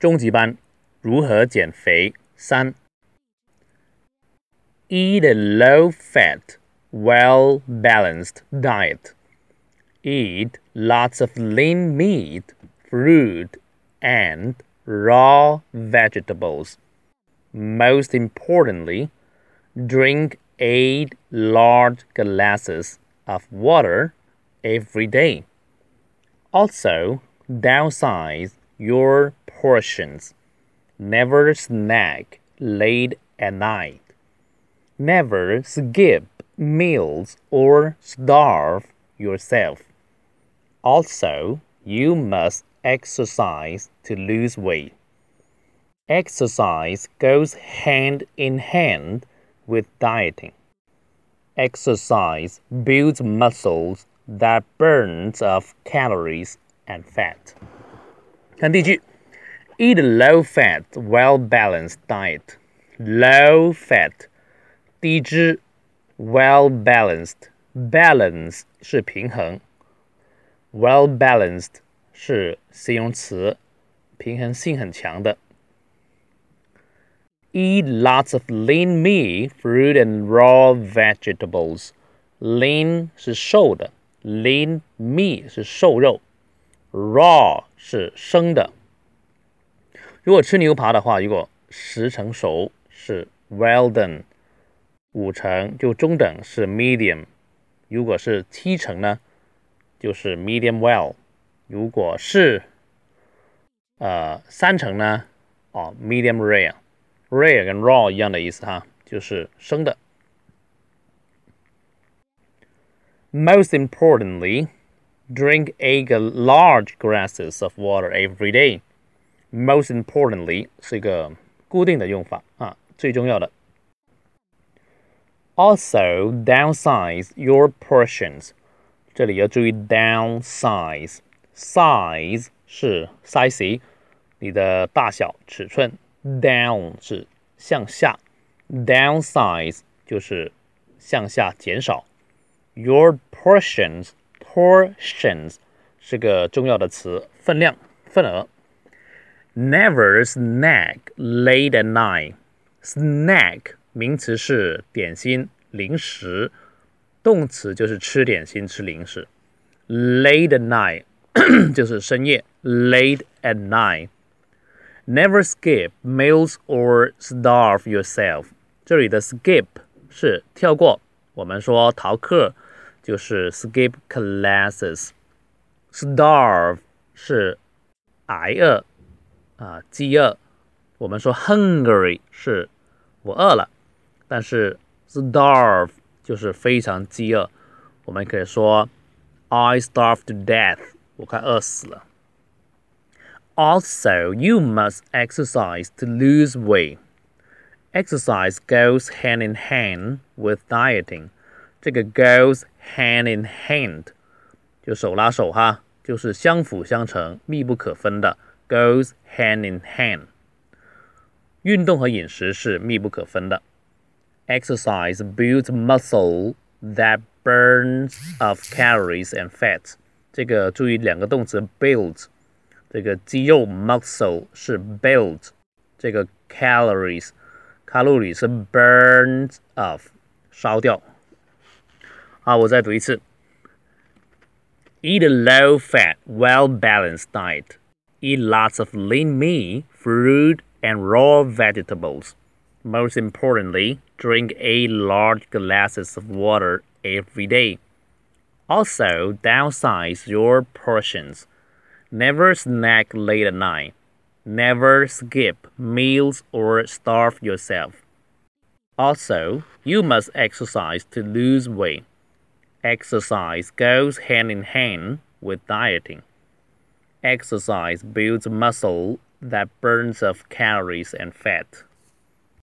中级班如何减肥三。Eat a low-fat, well-balanced diet. Eat lots of lean meat, fruit, and raw vegetables. Most importantly, drink eight large glasses of water every day. Also, downsize your portions. Never snack late at night. Never skip meals or starve yourself. Also, you must exercise to lose weight. Exercise goes hand in hand with dieting. Exercise builds muscles that burns off calories and fat. 看第一句 ，Eat a low-fat, well-balanced diet. Low-fat，低脂；well-balanced, balance 是平衡；well-balanced 是形容词，平衡性很强的。Eat lots of lean meat, fruit, and raw vegetables. Lean 是瘦的，lean meat 是瘦肉，raw 是生的。 如果吃牛扒的话，如果十成熟是 well done，五成就中等是 medium，如果是七成呢，就是 medium well。如果是呃三成呢，哦 medium rare。rare 跟 raw 一样的意思哈，就是生的。Most importantly, drink eight large glasses of water every day. Most importantly 是一个固定的用法啊，最重要的。Also, downsize your portions. 这里要注意 downsize。size 是 size，你的大小尺寸。down 是向下，downsize 就是向下减少。Your portions portions 是个重要的词，分量、份额。 Never snack late at night. Snack 名词是点心、零食，动词就是吃点心、吃零食。Late at night 就是深夜，late at night。Never skip meals or starve yourself。这里的 skip 是跳过，我们说逃课就是 skip classes。Starve 是挨饿 啊，饥饿。我们说 hungry 是我饿了，但是 starve 就是非常饥饿。我们可以说 I starved to death，我快饿死了。Also, you must exercise to lose weight. Exercise goes hand in hand with dieting. 这个 goes hand in hand 就手拉手哈，就是相辅相成、密不可分的。 Goes hand in hand。运动和饮食是密不可分的。Exercise builds muscle that burns off calories and fat。这个注意两个动词 build。这个肌肉 muscle 是 build，这个 calories 卡路里是 burns off 烧掉。好，我再读一次。Eat a low fat, well balanced diet. Eat lots of lean meat, fruit, and raw vegetables. Most importantly, drink eight large glasses of water every day. Also, downsize your portions. Never snack late at night. Never skip meals or starve yourself. Also, you must exercise to lose weight. Exercise goes hand in hand with dieting. Exercise builds muscle that burns off calories and fat.